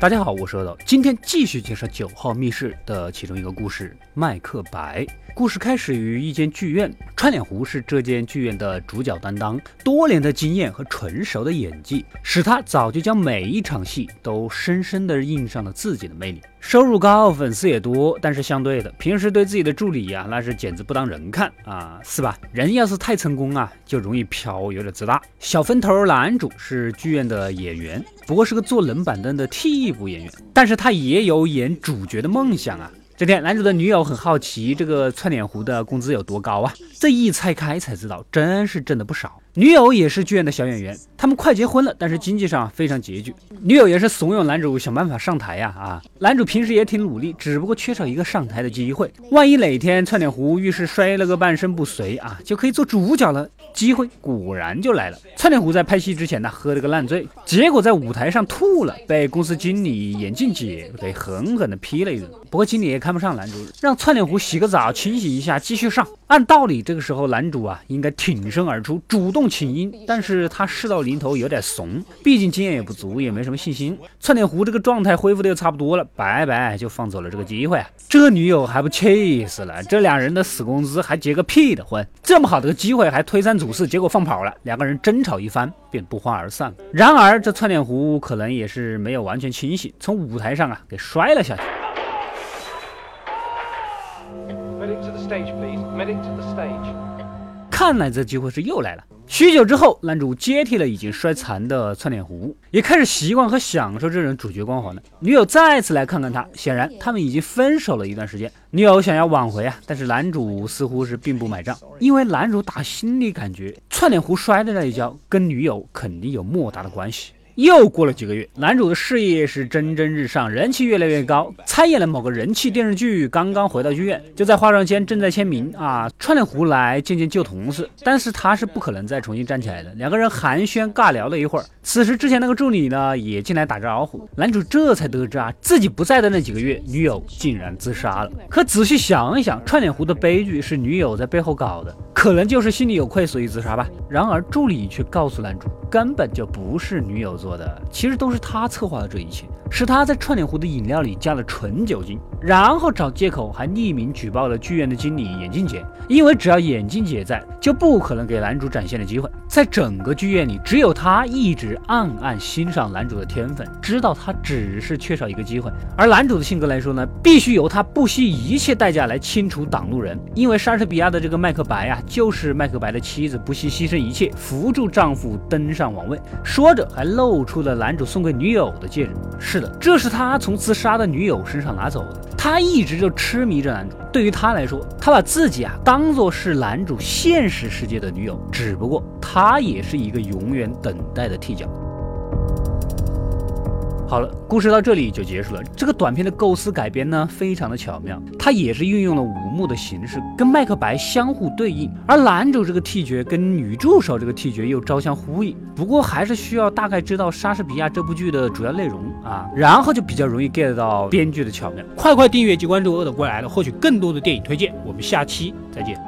大家好，我是阿斗，今天继续介绍《九号密室》的其中一个故事——麦克白。故事开始于一间剧院，串脸狐是这间剧院的主角担当，多年的经验和纯熟的演技，使他早就将每一场戏都深深地印上了自己的魅力。收入高，粉丝也多，但是相对的，平时对自己的助理呀，那是简直不当人看啊，是吧？人要是太成功啊，就容易飘，有点自大。小分头男主是剧院的演员，不过是个坐冷板凳的替补演员，但是他也有演主角的梦想啊。这天，男主的女友很好奇这个串脸狐的工资有多高啊？这一拆开才知道，真是挣的不少。女友也是剧院的小演员，他们快结婚了，但是经济上非常拮据。女友也是怂恿男主想办法上台呀啊！男主平时也挺努力，只不过缺少一个上台的机会。万一哪天串脸狐遇事摔了个半身不遂啊，就可以做主角了。机会果然就来了。串脸狐在拍戏之前呢，喝了个烂醉，结果在舞台上吐了，被公司经理眼镜姐给狠狠的批了一顿。不过经理也看不上男主，让串脸狐洗个澡，清洗一下，继续上。按道理，这个时候男主啊应该挺身而出，主动请缨，但是他事到临头有点怂，毕竟经验也不足，也没什么信心。串脸狐这个状态恢复的又差不多了，白白就放走了这个机会啊！这女友还不气死了？这两人的死工资还结个屁的婚？这么好的个机会还推三阻四，结果放跑了，两个人争吵一番便不欢而散。然而这串脸狐可能也是没有完全清醒，从舞台上啊给摔了下去。看来这机会是又来了。许久之后，男主接替了已经摔残的窜脸狐，也开始习惯和享受这种主角光环了。女友再次来看看他，显然他们已经分手了一段时间。女友想要挽回啊，但是男主似乎是并不买账，因为男主打心里感觉窜脸狐摔的那一跤跟女友肯定有莫大的关系。又过了几个月，男主的事业是蒸蒸日上，人气越来越高，参演了某个人气电视剧，刚刚回到剧院，就在化妆间正在签名啊。串脸狐来见见旧同事，但是他是不可能再重新站起来的。两个人寒暄尬聊了一会儿，此时之前那个助理呢也进来打招呼，男主这才得知啊，自己不在的那几个月，女友竟然自杀了。可仔细想一想，串脸狐的悲剧是女友在背后搞的，可能就是心里有愧所以自杀吧。然而助理却告诉男主，根本就不是女友做。的其实都是他策划的这一切，是他在串脸狐的饮料里加了纯酒精，然后找借口还匿名举报了剧院的经理眼镜姐，因为只要眼镜姐在，就不可能给男主展现的机会。在整个剧院里，只有他一直暗暗欣赏男主的天分，知道他只是缺少一个机会。而男主的性格来说呢，必须由他不惜一切代价来清除挡路人，因为莎士比亚的这个麦克白啊，就是麦克白的妻子不惜牺牲一切扶助丈夫登上王位。说着还。露出了男主送给女友的戒指，是的，这是他从自杀的女友身上拿走的。他一直就痴迷着男主，对于他来说，他把自己啊当做是男主现实世界的女友，只不过他也是一个永远等待的替角。好了，故事到这里就结束了。这个短片的构思改编呢，非常的巧妙，它也是运用了五幕的形式，跟麦克白相互对应，而男主这个替角跟女助手这个替角又朝相呼应。不过还是需要大概知道莎士比亚这部剧的主要内容啊，然后就比较容易 get 到编剧的巧妙。快快订阅及关注“饿的过来了”，获取更多的电影推荐。我们下期再见。